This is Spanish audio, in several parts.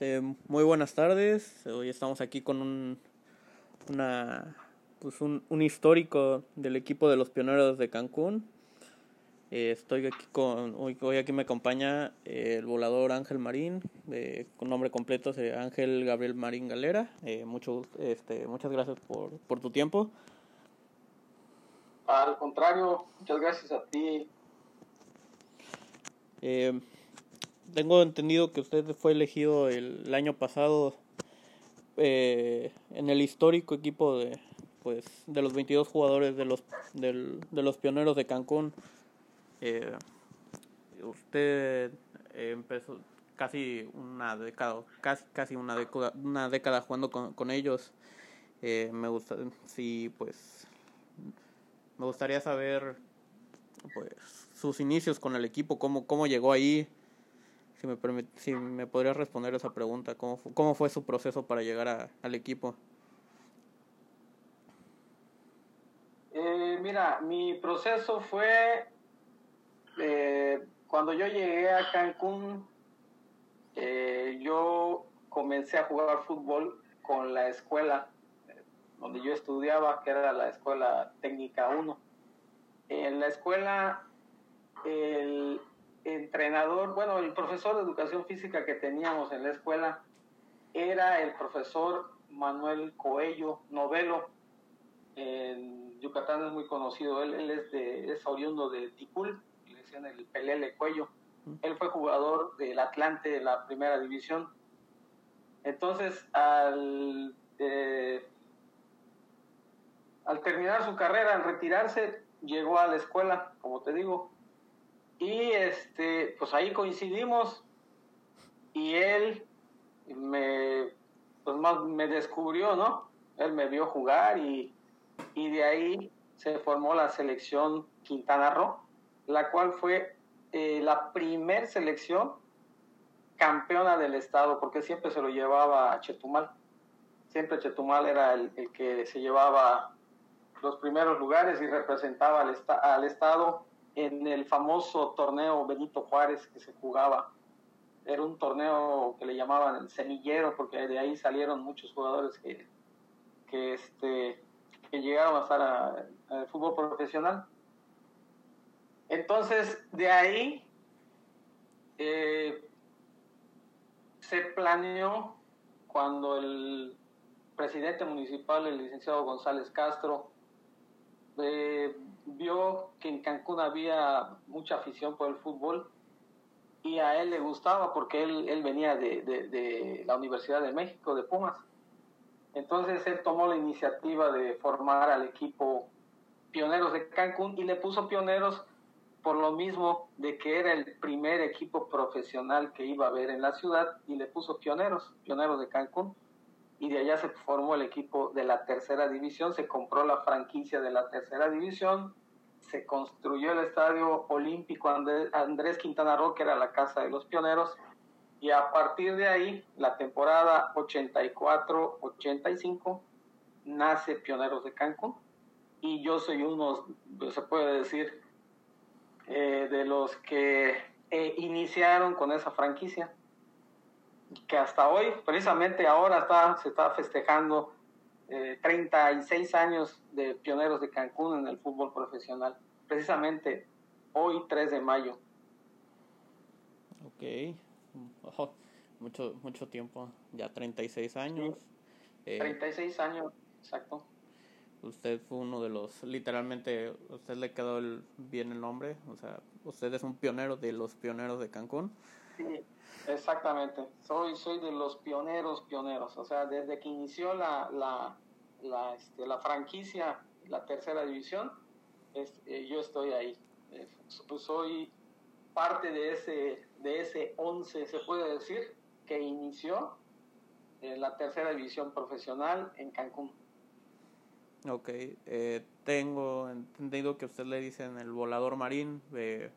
Este, muy buenas tardes. Hoy estamos aquí con un, una, pues un, un histórico del equipo de los pioneros de Cancún. Eh, estoy aquí con, hoy, hoy aquí me acompaña el volador Ángel Marín, eh, con nombre completo es Ángel Gabriel Marín Galera. Eh, mucho, este, muchas gracias por, por tu tiempo. Al contrario, muchas gracias a ti. Eh, tengo entendido que usted fue elegido el, año pasado eh, en el histórico equipo de pues de los 22 jugadores de los del, de los pioneros de Cancún. Eh, usted empezó casi una década, casi, casi una década, una década jugando con, con ellos. Eh, me gusta, sí, pues me gustaría saber pues sus inicios con el equipo, cómo, cómo llegó ahí, si me, permit, si me podría responder esa pregunta, ¿cómo, fu cómo fue su proceso para llegar a, al equipo? Eh, mira, mi proceso fue eh, cuando yo llegué a Cancún, eh, yo comencé a jugar fútbol con la escuela donde yo estudiaba, que era la escuela técnica 1. En la escuela, el entrenador, bueno, el profesor de educación física que teníamos en la escuela era el profesor Manuel Coello Novelo. En Yucatán es muy conocido, él, él es, de, es oriundo de Ticul, le decían el Pelele Cuello. Él fue jugador del Atlante de la primera división. Entonces, al, eh, al terminar su carrera, al retirarse, llegó a la escuela, como te digo, y este, pues ahí coincidimos y él me, pues más me descubrió, ¿no? Él me vio jugar y, y de ahí se formó la selección Quintana Roo, la cual fue eh, la primer selección campeona del estado, porque siempre se lo llevaba a Chetumal. Siempre Chetumal era el, el que se llevaba los primeros lugares y representaba al, al estado en el famoso torneo Benito Juárez que se jugaba. Era un torneo que le llamaban el semillero porque de ahí salieron muchos jugadores que, este, que llegaron a estar al fútbol profesional. Entonces, de ahí eh, se planeó cuando el presidente municipal, el licenciado González Castro, eh, vio que en Cancún había mucha afición por el fútbol y a él le gustaba porque él, él venía de, de, la Universidad de México, de Pumas. Entonces él tomó la iniciativa de formar al equipo Pioneros de Cancún y le puso Pioneros por lo mismo de que era el primer equipo profesional que iba a haber en la ciudad y le puso Pioneros, Pioneros de Cancún y de allá se formó el equipo de la tercera división, se compró la franquicia de la tercera división, se construyó el estadio olímpico Andrés Quintana Roo, que era la casa de los pioneros, y a partir de ahí, la temporada 84-85, nace Pioneros de Cancún, y yo soy uno, se puede decir, eh, de los que eh, iniciaron con esa franquicia que hasta hoy, precisamente ahora está, se está festejando eh, 36 años de pioneros de Cancún en el fútbol profesional, precisamente hoy 3 de mayo. Ok, oh, mucho, mucho tiempo, ya 36 años. Sí. Eh, 36 años, exacto. Usted fue uno de los, literalmente, usted le quedó el, bien el nombre, o sea, usted es un pionero de los pioneros de Cancún. Sí, exactamente. Soy, soy de los pioneros, pioneros. O sea, desde que inició la, la, la, este, la franquicia, la tercera división, es, eh, yo estoy ahí. Eh, pues soy parte de ese, de ese 11, se puede decir, que inició en la tercera división profesional en Cancún. Ok, eh, tengo entendido que usted le dicen el volador marín. Eh,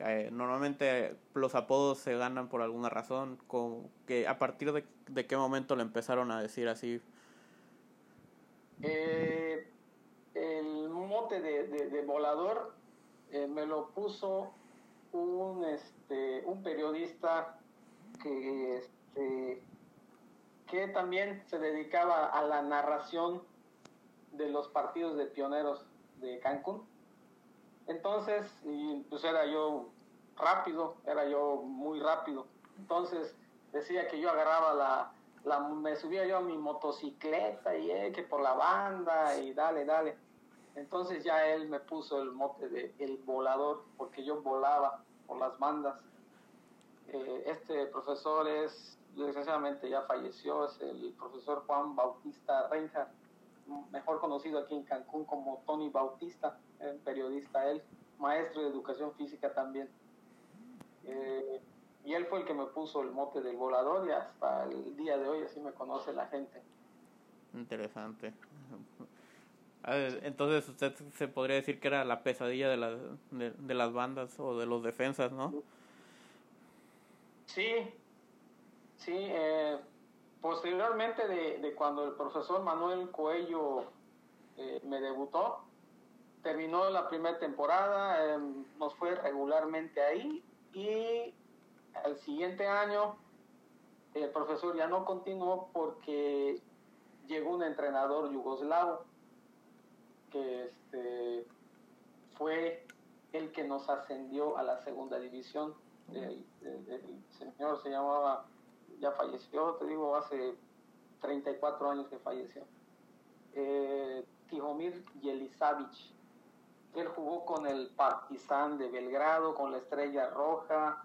eh, normalmente los apodos se ganan por alguna razón. Con, que ¿A partir de, de, qué momento le empezaron a decir así? Eh, el mote de, de, volador eh, me lo puso un, este, un periodista que este, que también se dedicaba a la narración de los partidos de pioneros de Cancún. Entonces, y pues era yo rápido, era yo muy rápido. Entonces decía que yo agarraba la, me subía yo a mi motocicleta y eh, que por la banda y dale, dale. Entonces ya él me puso el mote de el volador porque yo volaba por las bandas. Eh, este profesor es, desgraciadamente ya falleció, es el profesor Juan Bautista Reinhardt, mejor conocido aquí en Cancún como Tony Bautista, periodista él, maestro de educación física también. Eh, y él fue el que me puso el mote del volador y hasta el día de hoy así me conoce la gente. Interesante. Entonces usted se podría decir que era la pesadilla de, las de, las bandas o de los defensas, ¿no? Sí, sí. Eh, posteriormente de, de, cuando el profesor Manuel Coello eh, me debutó, terminó la primera temporada, eh, nos fue regularmente ahí y al siguiente año el profesor ya no continuó porque llegó un entrenador yugoslavo que este, fue el que nos ascendió a la segunda división. El, señor se llamaba, ya falleció, te digo, hace 34 años que falleció. Eh, Tihomir Yelisavich. Él jugó con el Partizan de Belgrado, con la Estrella Roja,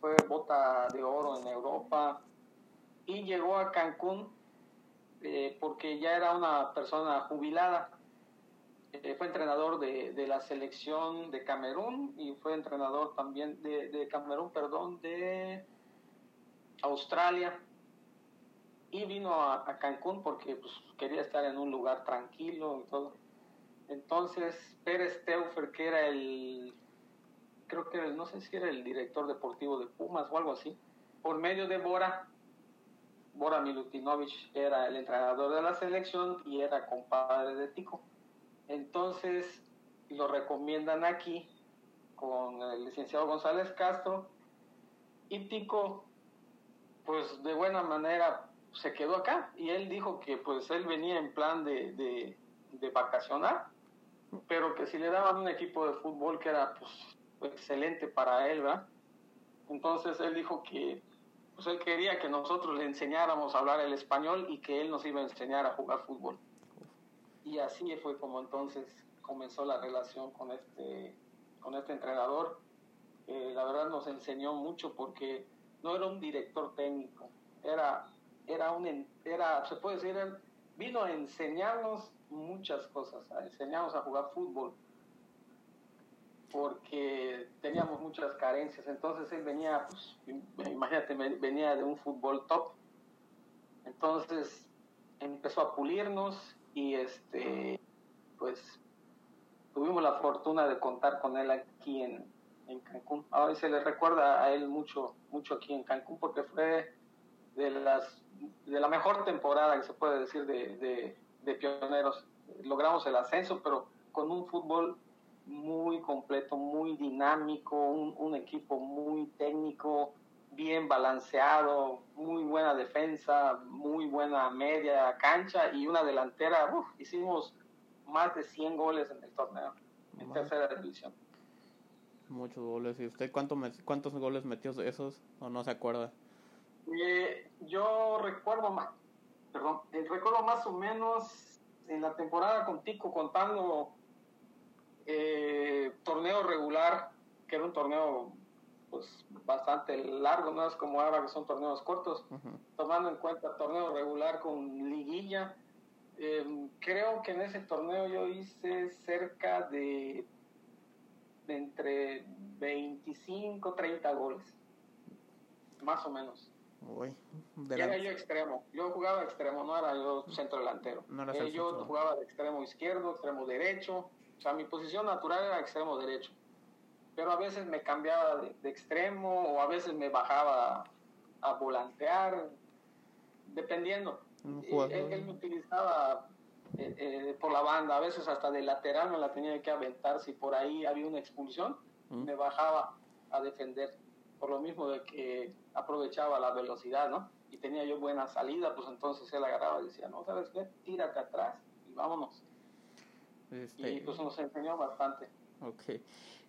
fue bota de oro en Europa y llegó a Cancún eh, porque ya era una persona jubilada. Eh, fue entrenador de, de, la selección de Camerún y fue entrenador también de, de Camerún, perdón, de Australia. Y vino a, Cancún porque pues, quería estar en un lugar tranquilo y todo. Entonces, Pérez Teufer, que era el creo que no sé si era el director deportivo de Pumas o algo así, por medio de Bora, Bora Milutinovich era el entrenador de la selección y era compadre de Tico. Entonces lo recomiendan aquí con el licenciado González Castro y Tico pues de buena manera se quedó acá y él dijo que pues él venía en plan de, de, de vacacionar pero que si le daban un equipo de fútbol que era pues excelente para él, ¿verdad? Entonces él dijo que pues él quería que nosotros le enseñáramos a hablar el español y que él nos iba a enseñar a jugar fútbol. Y así fue como entonces comenzó la relación con este, con este entrenador. la verdad nos enseñó mucho porque no era un director técnico, era, era un, era, se puede decir, él vino a enseñarnos muchas cosas, a enseñarnos a jugar fútbol, porque teníamos muchas carencias. Entonces él venía, pues, imagínate, venía de un fútbol top. Entonces empezó a pulirnos y este, pues tuvimos la fortuna de contar con él aquí en, en Cancún. Ahora se le recuerda a él mucho, mucho aquí en Cancún porque fue de las de la mejor temporada que se puede decir de, de, de pioneros. Logramos el ascenso, pero con un fútbol muy completo, muy dinámico, un, equipo muy técnico, bien balanceado, muy buena defensa, muy buena media cancha y una delantera. hicimos más de 100 goles en el torneo, en tercera división. Muchos goles. ¿Y usted cuánto, cuántos goles metió de esos o no se acuerda? Eh, yo recuerdo más, perdón, eh, recuerdo más o menos en la temporada con Tico contando eh, torneo regular, que era un torneo pues bastante largo, no es como ahora que son torneos cortos, tomando en cuenta torneo regular con liguilla. Em, creo que en ese torneo yo hice cerca de, entre 25, 30 goles, más o menos. era yo extremo, yo jugaba extremo, no era yo centro delantero. Eh, yo jugaba de extremo izquierdo, extremo derecho, o sea, mi posición natural era extremo derecho. Pero a veces me cambiaba de, extremo o a veces me bajaba a, volantear, dependiendo. Él, me utilizaba eh, eh, por la banda, a veces hasta de lateral me la tenía que aventar. Si por ahí había una expulsión, me bajaba a defender. por lo mismo de que aprovechaba la velocidad, ¿no? Y tenía yo buena salida, pues entonces él agarraba y decía, no, ¿sabes qué? Tírate atrás y vámonos. Este... Y pues nos enseñó bastante. Ok.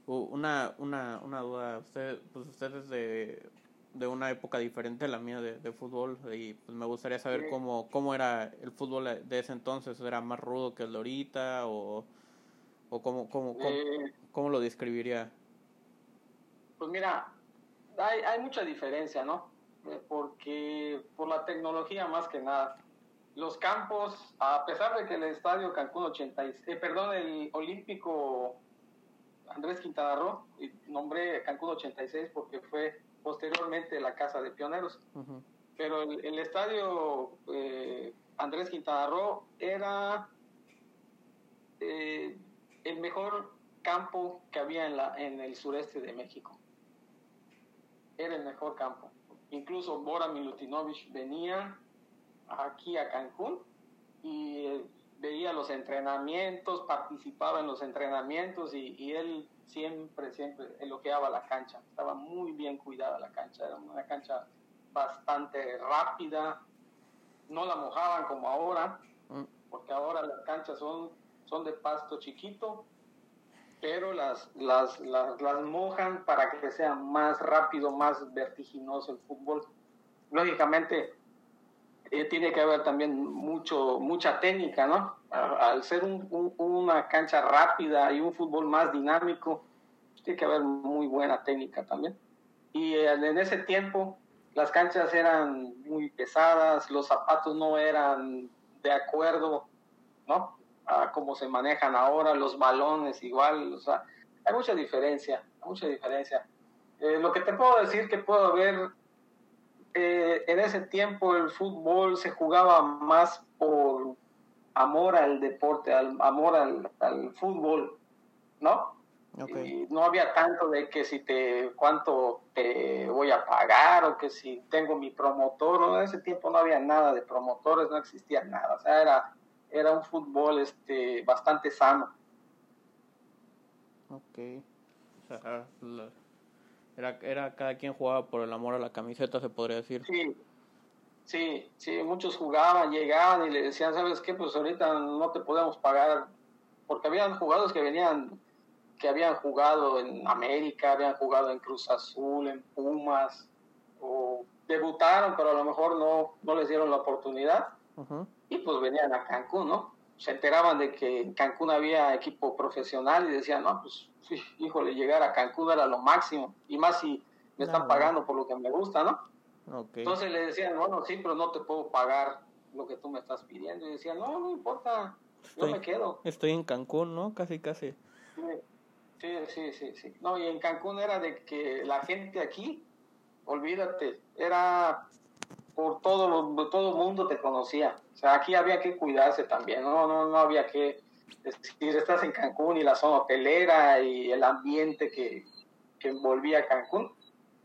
Una, una, una duda, usted, pues usted es de, de una época diferente a la mía de, de fútbol y pues me gustaría saber cómo, cómo era el fútbol de ese entonces, ¿era más rudo que el de ahorita o, o cómo, cómo, cómo, eh, cómo lo describiría? Pues mira, hay, hay mucha diferencia, ¿no? Eh, porque por la tecnología más que nada. Los campos, a pesar de que el estadio Cancún 86, eh, perdón, el Olímpico Andrés Quintana Roo, nombré Cancún 86 porque fue posteriormente la Casa de Pioneros. Pero el, estadio eh, Andrés Quintana Roo era eh, el mejor campo que había en, la, en el sureste de México. Era el mejor campo. Incluso Bora Milutinovich venía aquí a Cancún y eh, veía los entrenamientos, participaba en los entrenamientos y, él siempre, siempre elogiaba la cancha. Estaba muy bien cuidada la cancha, era una cancha bastante rápida, no la mojaban como ahora, mm. porque ahora las canchas son, son de pasto chiquito, pero las, las, las, las mojan para que sea más rápido, más vertiginoso el fútbol. Lógicamente, eh, tiene que haber también mucho, mucha técnica, ¿no? Al ser una cancha rápida y un fútbol más dinámico, tiene que haber muy buena técnica también. Y en ese tiempo las canchas eran muy pesadas, los zapatos no eran de acuerdo, ¿no? A cómo se manejan ahora, los balones igual, o sea, hay mucha diferencia, mucha diferencia. Eh, lo que te puedo decir que puedo ver eh, en ese tiempo el fútbol se jugaba más por amor al deporte, al amor al, fútbol, ¿no? Y no había tanto de que si te, cuánto te voy a pagar o que si tengo mi promotor, en ese tiempo no había nada de promotores, no existía nada, o sea, era, era un fútbol este, bastante sano. Ok. Era, era cada quien jugaba por el amor a la camiseta, se podría decir. Sí, sí, sí, muchos jugaban, llegaban y le decían, ¿sabes qué? Pues ahorita no te podemos pagar, porque habían jugadores que venían, que habían jugado en América, habían jugado en Cruz Azul, en Pumas, o debutaron, pero a lo mejor no, no les dieron la oportunidad, y pues venían a Cancún, ¿no? Se enteraban de que en Cancún había equipo profesional y decían, no, pues híjole, llegar a Cancún era lo máximo, y más si me están pagando por lo que me gusta, ¿no? Entonces le decían, bueno, sí, pero no te puedo pagar lo que tú me estás pidiendo. Y decían, no, no importa, yo me quedo. Estoy en Cancún, ¿no? Casi, casi. Sí, sí, sí, sí. No, y en Cancún era de que la gente aquí, olvídate, era por todo, todo mundo te conocía. O sea, aquí había que cuidarse también, no, no, no había que decir, estás en Cancún y la zona hotelera y el ambiente que, que envolvía Cancún,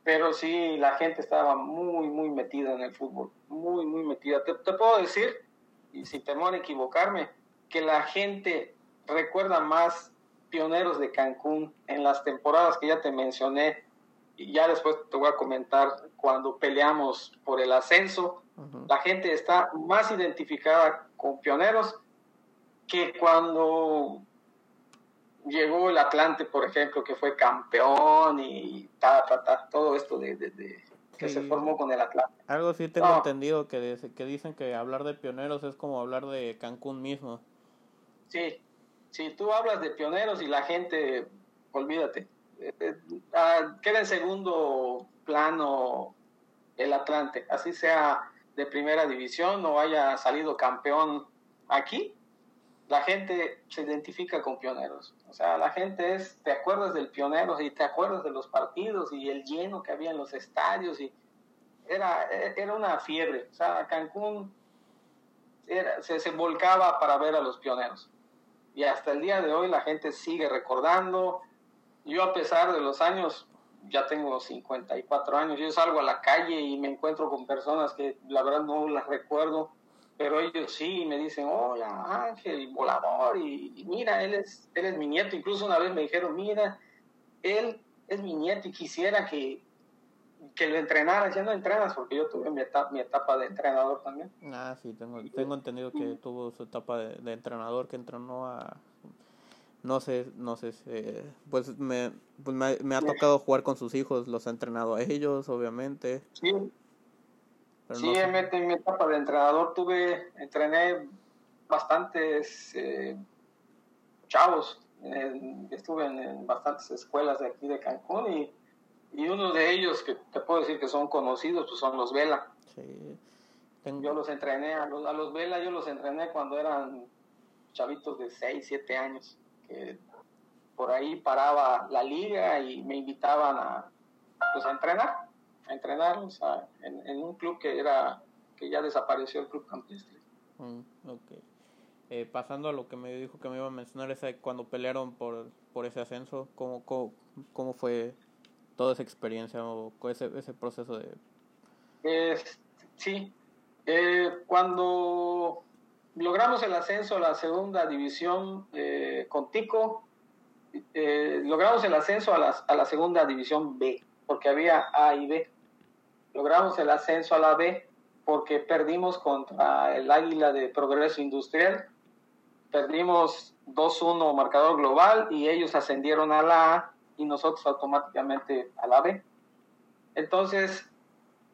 pero sí la gente estaba muy, muy metida en el fútbol, muy, muy metida. Te, puedo decir, y sin temor a equivocarme, que la gente recuerda más pioneros de Cancún en las temporadas que ya te mencioné, y ya después te voy a comentar cuando peleamos por el ascenso, la gente está más identificada con pioneros que cuando llegó el Atlante, por ejemplo, que fue campeón y ta, ta, todo esto de, que se formó con el Atlante. Algo sí tengo entendido que, que dicen que hablar de pioneros es como hablar de Cancún mismo. Sí, si tú hablas de pioneros y la gente, olvídate, eh, eh, ah, queda en segundo plano el Atlante, así sea de primera división o haya salido campeón aquí, la gente se identifica con pioneros. O sea, la gente es, te acuerdas del pioneros y te acuerdas de los partidos y el lleno que había en los estadios y era, era una fiebre. O sea, Cancún se, se volcaba para ver a los pioneros. Y hasta el día de hoy la gente sigue recordando. Yo a pesar de los años, ya tengo 54 años, yo salgo a la calle y me encuentro con personas que la verdad no las recuerdo pero ellos sí me dicen, hola Ángel, volador, y, mira, él es, él es mi nieto. Incluso una vez me dijeron, mira, él es mi nieto y quisiera que, que lo entrenara, ya no entrenas, porque yo tuve mi etapa, mi etapa de entrenador también. Ah, sí, tengo, tengo entendido que tuvo su etapa de, entrenador, que entrenó a... No sé, no sé, pues, me, pues me, me, ha tocado jugar con sus hijos, los ha entrenado a ellos, obviamente. Sí, sí en, mi, etapa de entrenador tuve, entrené bastantes eh, chavos, estuve en bastantes escuelas de aquí de Cancún y y uno de ellos que te puedo decir que son conocidos, pues son los Vela. Sí. Yo los entrené, a los, a los Vela yo los entrené cuando eran chavitos de 6, 7 años, que por ahí paraba la liga y me invitaban a, pues, a entrenar, a entrenarlos en, un club que era que ya desapareció el club campestre. Mm, eh, pasando a lo que me dijo que me iba a mencionar, es cuando pelearon por, por ese ascenso, ¿cómo, cómo, cómo fue toda esa experiencia o ese, ese proceso de... sí, eh, cuando logramos el ascenso a la segunda división eh, con Tico, eh, logramos el ascenso a la, a la segunda división B, porque había A y B. Logramos el ascenso a la B porque perdimos contra el Águila de Progreso Industrial. Perdimos 2-1 marcador global y ellos ascendieron a la A y nosotros automáticamente a la B. Entonces,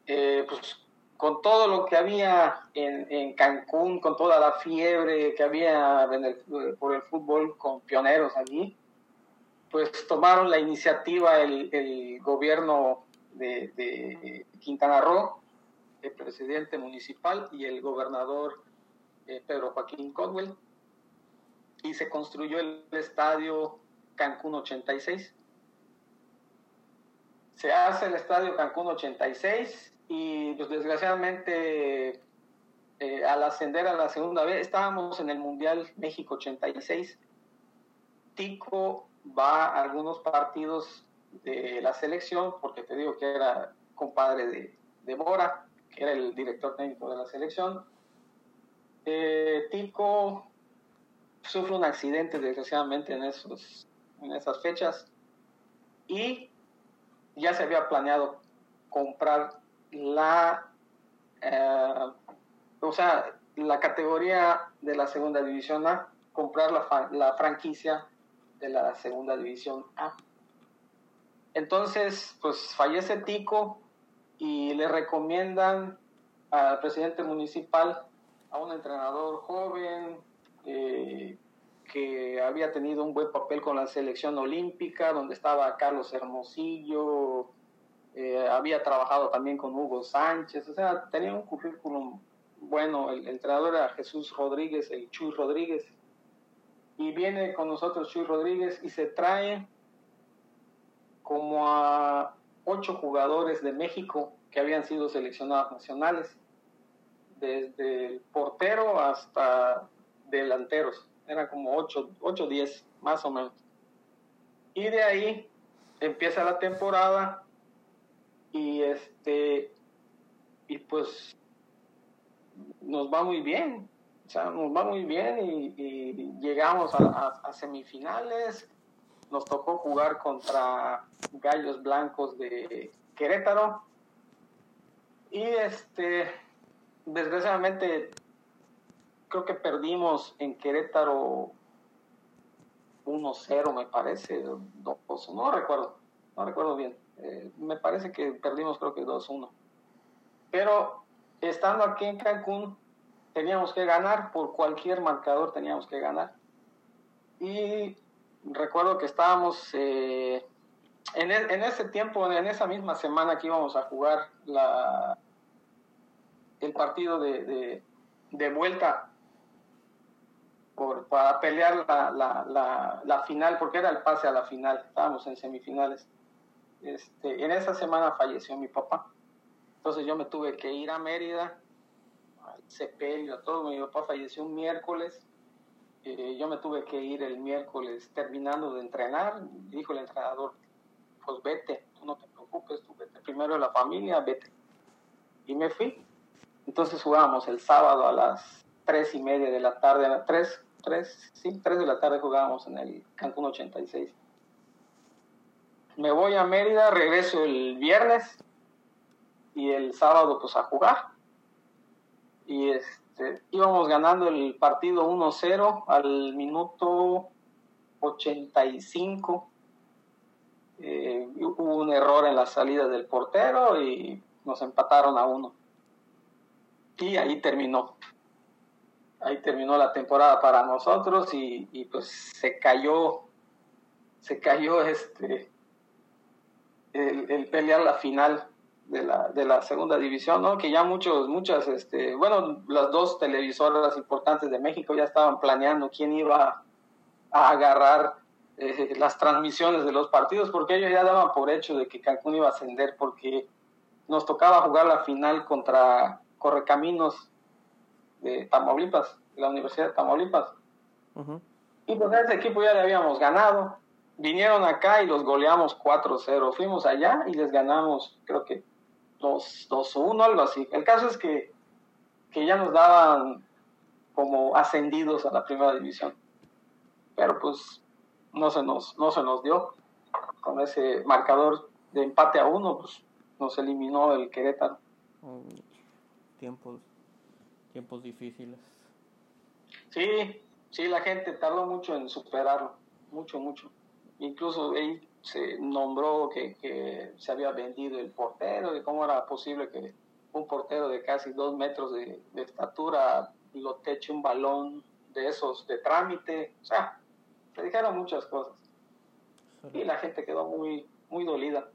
eh, pues con todo lo que había en, en, Cancún, con toda la fiebre que había por el fútbol con pioneros allí, pues tomaron la iniciativa el, el gobierno de, Quintana Roo, el presidente municipal y el gobernador eh, Pedro Joaquín Codwell, y se construyó el estadio Cancún 86 se hace el estadio Cancún 86 y pues desgraciadamente eh, al ascender a la segunda vez estábamos en el Mundial México 86. Tico va a algunos partidos de la selección porque te digo que era compadre de, de Bora, que era el director técnico de la selección. Eh, Tico sufre un accidente desgraciadamente en, esos, en esas fechas y ya se había planeado comprar la, eh, o sea, la categoría de la segunda división A, comprar la, la franquicia de la segunda división A. Entonces, pues fallece Tico y le recomiendan al presidente municipal, a un entrenador joven, eh, que había tenido un buen papel con la selección olímpica, donde estaba Carlos Hermosillo, eh, había trabajado también con Hugo Sánchez, o sea, tenía un currículum bueno, el, entrenador era Jesús Rodríguez, el Chuy Rodríguez, y viene con nosotros Chuy Rodríguez y se trae como a ocho jugadores de México que habían sido seleccionados nacionales, desde el portero hasta delanteros. Era como 8, 8 10 más o menos. Y de ahí empieza la temporada y este y pues nos va muy bien, o sea, nos va muy bien y, llegamos a, semifinales, nos tocó jugar contra Gallos Blancos de Querétaro y este desgraciadamente creo que perdimos en Querétaro 1-0, me parece, 2 no recuerdo, no recuerdo bien. Eh, me parece que perdimos creo que 2-1. Pero estando aquí en Cancún, teníamos que ganar, por cualquier marcador teníamos que ganar. Y recuerdo que estábamos eh, en, e, en, ese tiempo, en esa misma semana que íbamos a jugar la, el partido de, de, vuelta para pelear la, la, la, final, porque era el pase a la final, estábamos en semifinales. Este, en esa semana falleció mi papá, entonces yo me tuve que ir a Mérida, al sepelio, todo, mi papá falleció un miércoles, eh, yo me tuve que ir el miércoles terminando de entrenar, dijo el entrenador, pues vete, tú no te preocupes, tú vete primero la familia, vete. Y me fui. Entonces jugábamos el sábado a las tres y media de la tarde, a las tres, tres, sí, tres de la tarde jugábamos en el Cancún 86. Me voy a Mérida, regreso el viernes y el sábado pues a jugar. Y este, íbamos ganando el partido 1-0 al minuto 85. Eh, hubo un error en la salida del portero y nos empataron a uno. Y ahí terminó. Ahí terminó la temporada para nosotros y pues se cayó, se cayó este el, pelear la final de la, de la segunda división, ¿no? Que ya muchos, muchas, este, bueno, las dos televisoras importantes de México ya estaban planeando quién iba a agarrar eh, las transmisiones de los partidos, porque ellos ya daban por hecho de que Cancún iba a ascender, porque nos tocaba jugar la final contra Correcaminos de Tamaulipas, de la Universidad de Tamaulipas. Y pues a ese equipo ya le habíamos ganado, vinieron acá y los goleamos 4-0. Fuimos allá y les ganamos, creo que 2-1, algo así. El caso es que, que ya nos daban como ascendidos a la primera división. Pero pues no se nos, no se nos dio. Con ese marcador de empate a uno, pues nos eliminó el Querétaro. tiempos, tiempos difíciles. Sí, sí, la gente tardó mucho en superarlo. Mucho, mucho. Incluso ahí se nombró que, se había vendido el portero, de cómo era posible que un portero de casi dos metros de, estatura lo teche un balón de esos de trámite. O sea, se dijeron muchas cosas. Y la gente quedó muy, muy dolida.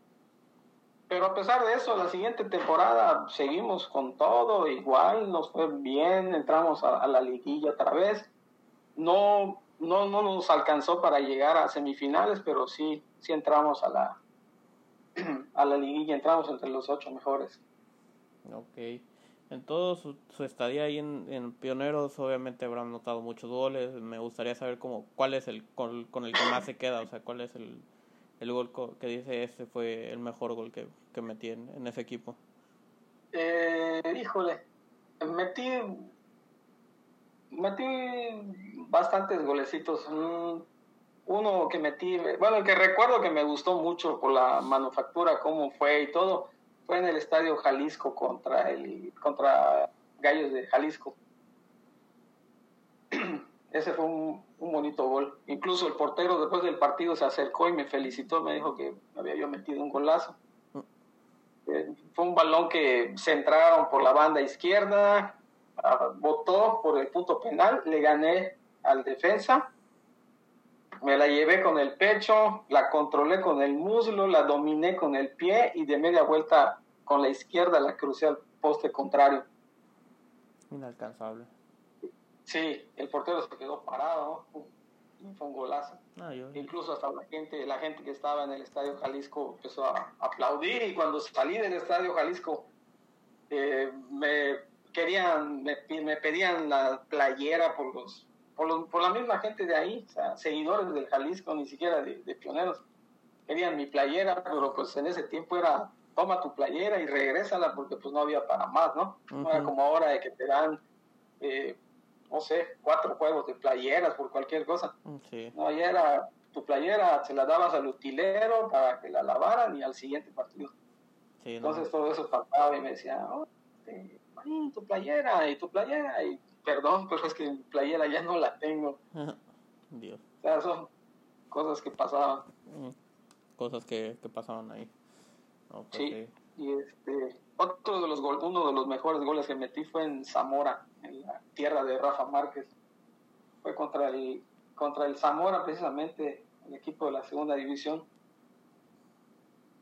Pero a pesar de eso, la siguiente temporada seguimos con todo, igual nos fue bien, entramos a la liguilla otra vez. No no, no nos alcanzó para llegar a semifinales, pero sí, sí entramos a la, a la liguilla, entramos entre los ocho mejores. Ok. En todo su, estadía ahí en, Pioneros, obviamente habrán notado muchos goles. Me gustaría saber cómo, cuál es el con, el que más se queda, o sea, cuál es el, el gol que dice este fue el mejor gol que, que metí en, en ese equipo. Eh, híjole, metí metí bastantes golecitos. Uno que metí, bueno, el que recuerdo que me gustó mucho por la manufactura, cómo fue y todo, fue en el Estadio Jalisco contra el contra Gallos de Jalisco. Ese fue un, bonito gol. Incluso el portero después del partido se acercó y me felicitó, me dijo que había yo metido un golazo. Mm. Eh, fue un balón que se entraron por la banda izquierda, votó por el punto penal, le gané al defensa, me la llevé con el pecho, la controlé con el muslo, la dominé con el pie y de media vuelta con la izquierda la crucé al poste contrario. Inalcanzable. Sí, el portero se quedó parado, fue un golazo. Incluso hasta la gente, la gente que estaba en el Estadio Jalisco empezó a aplaudir y cuando salí del Estadio Jalisco eh, me querían, me, me, pedían la playera por los, por por la misma gente de ahí, o sea, seguidores del Jalisco, ni siquiera de, pioneros. Querían mi playera, pero pues en ese tiempo era toma tu playera y regrésala porque pues no había para más, ¿no? No era como ahora de que te dan, eh, no sé, cuatro juegos de playeras por cualquier cosa. Sí. No, ahí era tu playera, se la dabas al utilero para que la lavaran y al siguiente partido. Entonces todo eso pasaba y me decía, oh, este, tu playera y tu playera y perdón, pero es que mi playera ya no la tengo. Dios. O sea, son cosas que pasaban. Mm, cosas que, que pasaban ahí. sí. Y este, otro de los gol, uno de los mejores goles que metí fue en Zamora, en la tierra de Rafa Márquez. Fue contra el, contra el Zamora, precisamente, el equipo de la segunda división.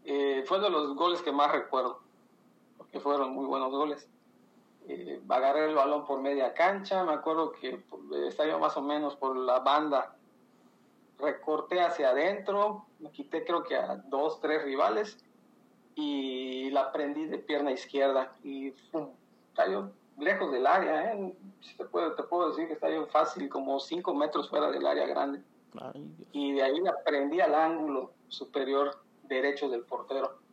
Eh, fue de los goles que más recuerdo, porque fueron muy buenos goles eh, agarré el balón por media cancha, me acuerdo que estaba yo más o menos por la banda, recorté hacia adentro, me quité creo que a dos, tres rivales y la prendí de pierna izquierda y ¡pum! yo lejos del área, ¿eh? te, puedo, te puedo decir que está yo fácil, como cinco metros fuera del área grande. y de ahí la prendí al ángulo superior derecho del portero.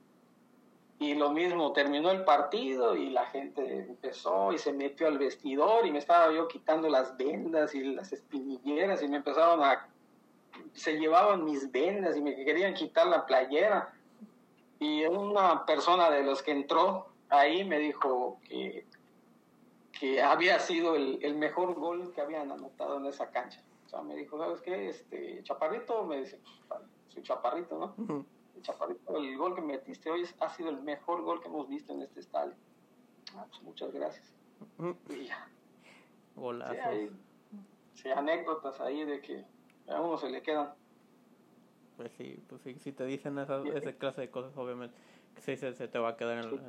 Y lo mismo, terminó el partido y la gente empezó y se metió al vestidor y me estaba yo quitando las vendas y las espinilleras y me empezaron a... se llevaban mis vendas y me querían quitar la playera. Y una persona de los que entró ahí me dijo que, que había sido el, el, mejor gol que habían anotado en esa cancha. O sea, me dijo, ¿sabes qué? Este, Chaparrito, me dice, soy Chaparrito, ¿no? Chaparrito, el gol que metiste hoy ha sido el mejor gol que hemos visto en este estadio. Ah, pues muchas gracias. Y ya. Sí, anécdotas ahí de que a uno se le quedan. Pues sí, pues sí, si te dicen esa, esa clase de cosas, obviamente, sí se, se te va a quedar en, la,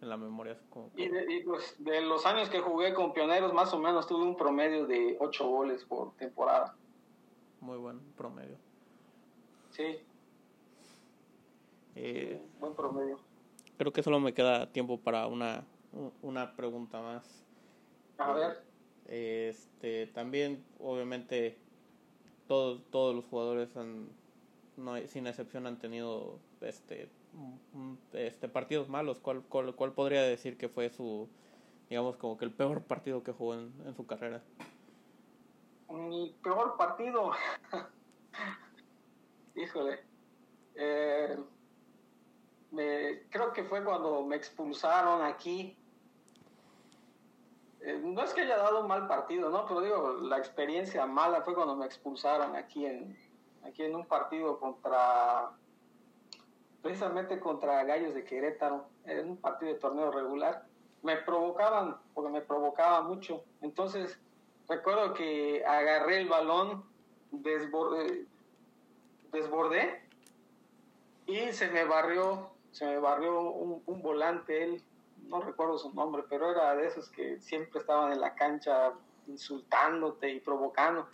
en la memoria. Como, Y, de, y, pues de los años que jugué con Pioneros, más o menos tuve un promedio de 8 goles por temporada. Muy buen promedio. Sí. Eh, buen promedio. Creo que solo me queda tiempo para una, una pregunta más. A ver. Este, también, obviamente, todos, todos los jugadores han, no, sin excepción han tenido este, este partidos malos. ¿Cuál, cuál, ¿Cuál podría decir que fue su, digamos, como que el peor partido que jugó en, en su carrera? Mi peor partido. Híjole. Eh, me, creo que fue cuando me expulsaron aquí. Eh, no es que haya dado un mal partido, ¿no? Pero digo, la experiencia mala fue cuando me expulsaron aquí en, aquí en un partido contra, precisamente contra Gallos de Querétaro, en un partido de torneo regular. Me provocaban, porque me provocaba mucho. Entonces, recuerdo que agarré el balón, desbordé, desbordé y se me barrió, se me barrió un, un volante, él, no recuerdo su nombre, pero era de esos que siempre estaban en la cancha insultándote y provocando.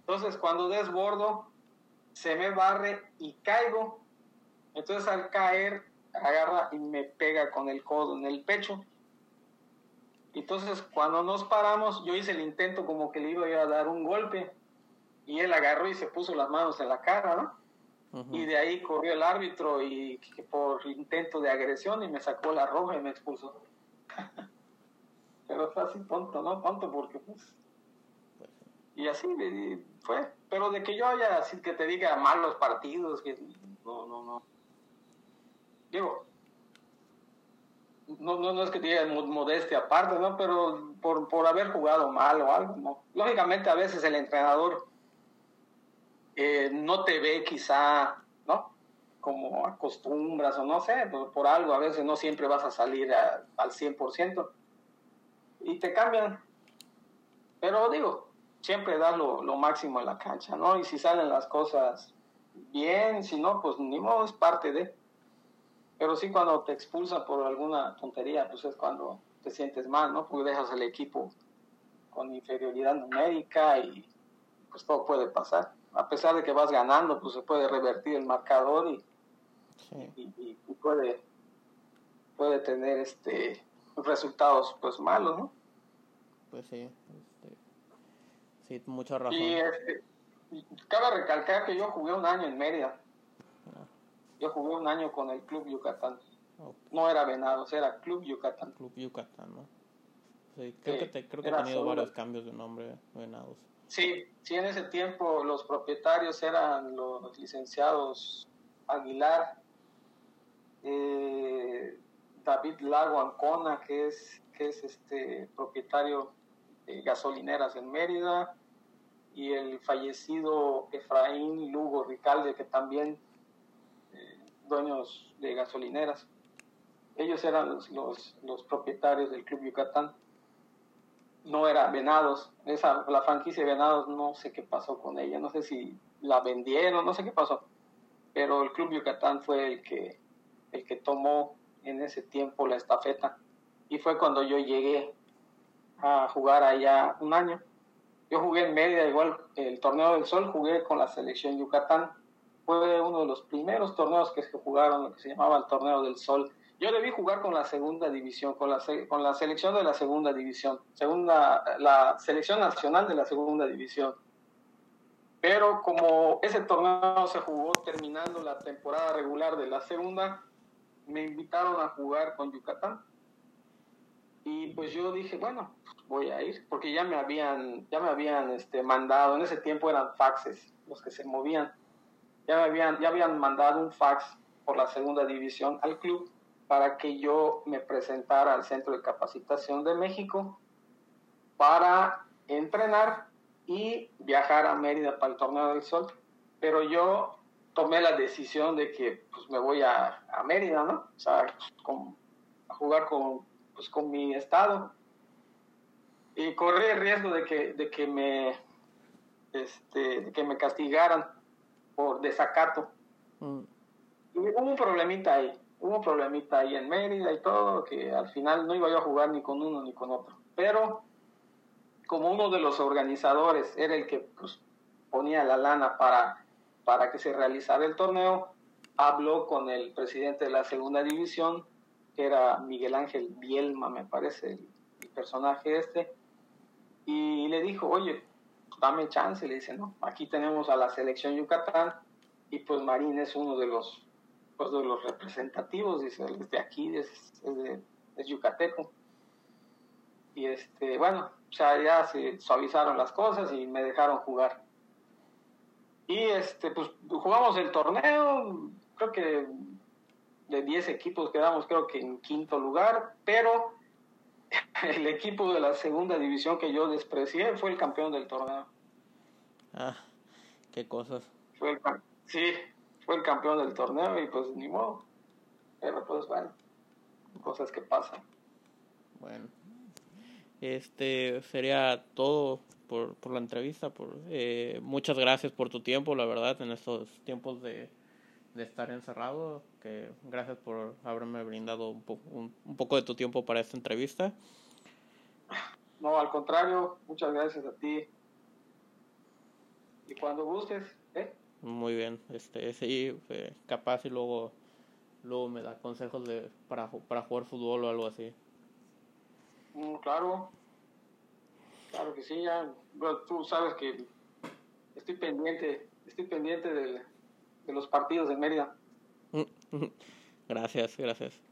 Entonces, cuando desbordo, se me barre y caigo. Entonces, al caer, agarra y me pega con el codo en el pecho. Entonces, cuando nos paramos, yo hice el intento como que le iba a dar un golpe. Y él agarró y se puso las manos en la cara, ¿no? Y de ahí corrió el árbitro y por intento de agresión y me sacó la roja y me expulsó. Pero fue así tonto, ¿no? Tonto porque pues... Y así fue. Pero de que yo haya así que te diga malos partidos, que no, no, no. Digo, no, no, no es que diga modestia aparte, ¿no? Pero por, por haber jugado mal o algo. Lógicamente a veces el entrenador eh, no te ve quizá, ¿no? Como acostumbras o no sé, por, algo a veces no siempre vas a salir a, al 100% y te cambian. Pero digo, siempre das lo, lo, máximo en la cancha, ¿no? Y si salen las cosas bien, si no, pues ni modo, es parte de. Pero sí cuando te expulsan por alguna tontería, pues es cuando te sientes mal, ¿no? Porque dejas el equipo con inferioridad numérica y pues todo puede pasar a pesar de que vas ganando, pues se puede revertir el marcador y, sí. y, puede, puede tener este resultados pues malos, ¿no? Pues sí, este, sí, mucha razón. Y este, cabe recalcar que yo jugué un año en Mérida. Ah. Yo jugué un año con el Club Yucatán. Okay. No era Venados, era Club Yucatán. Club Yucatán, ¿no? Sí, creo sí, que, te, creo que ha tenido solo. varios cambios de nombre, Venados. Sí, sí, en ese tiempo los propietarios eran los licenciados Aguilar, eh, David Lago Ancona, que es, que es este propietario de gasolineras en Mérida, y el fallecido Efraín Lugo Ricalde, que también eh, dueños de gasolineras. Ellos eran los, los, los propietarios del Club Yucatán no era Venados. Esa, la franquicia de Venados, no sé qué pasó con ella, no sé si la vendieron, no sé qué pasó. Pero el Club Yucatán fue el que, el que tomó en ese tiempo la estafeta. Y fue cuando yo llegué a jugar allá un año. Yo jugué en media, igual el Torneo del Sol, jugué con la selección Yucatán. Fue uno de los primeros torneos que se jugaron, lo que se llamaba el Torneo del Sol yo debí jugar con la segunda división, con la, con la selección de la segunda división, segunda, la selección nacional de la segunda división. Pero como ese torneo se jugó terminando la temporada regular de la segunda, me invitaron a jugar con Yucatán. Y pues yo dije, bueno, voy a ir, porque ya me habían, ya me habían este, mandado, en ese tiempo eran faxes los que se movían, ya me habían, ya habían mandado un fax por la segunda división al club para que yo me presentara al Centro de Capacitación de México para entrenar y viajar a Mérida para el Torneo del Sol. Pero yo tomé la decisión de que pues, me voy a, a Mérida, ¿no? O sea, a jugar con, pues, con mi estado. Y corrí el riesgo de que, de que me este, de que me castigaran por desacato. Mm. Y hubo un problemita ahí, hubo un problemita ahí en Mérida y todo, que al final no iba yo a jugar ni con uno ni con otro. Pero como uno de los organizadores era el que pues, ponía la lana para, para que se realizara el torneo, habló con el presidente de la segunda división, que era Miguel Ángel Bielma, me parece, el, personaje este, y le dijo, oye, dame chance, le dice, no, aquí tenemos a la selección Yucatán, y pues Marín es uno de los, pues, de los representativos, dice, de aquí, es, es, es yucateco. Y este, bueno, ya, ya se suavizaron las cosas y me dejaron jugar. Y este, pues jugamos el torneo, creo que de 10 equipos quedamos creo que en quinto lugar, pero el equipo de la segunda división que yo desprecié fue el campeón del torneo. Ah, qué cosas. Fue el, sí, fue el campeón del torneo y pues ni modo. Pero pues bueno, cosas que pasan. Bueno, este sería todo por, por la entrevista. Por, eh, muchas gracias por tu tiempo, la verdad, en estos tiempos de, de estar encerrado. Que gracias por haberme brindado un, un, un, poco de tu tiempo para esta entrevista. No, al contrario, muchas gracias a ti. Y cuando gustes, ¿eh? Muy bien, este, sí, eh, capaz y luego, luego me da consejos de, para, para jugar fútbol o algo así. Mm, claro, claro que sí, ya, tú sabes que estoy pendiente, estoy pendiente de, de los partidos de Mérida. Gracias, gracias.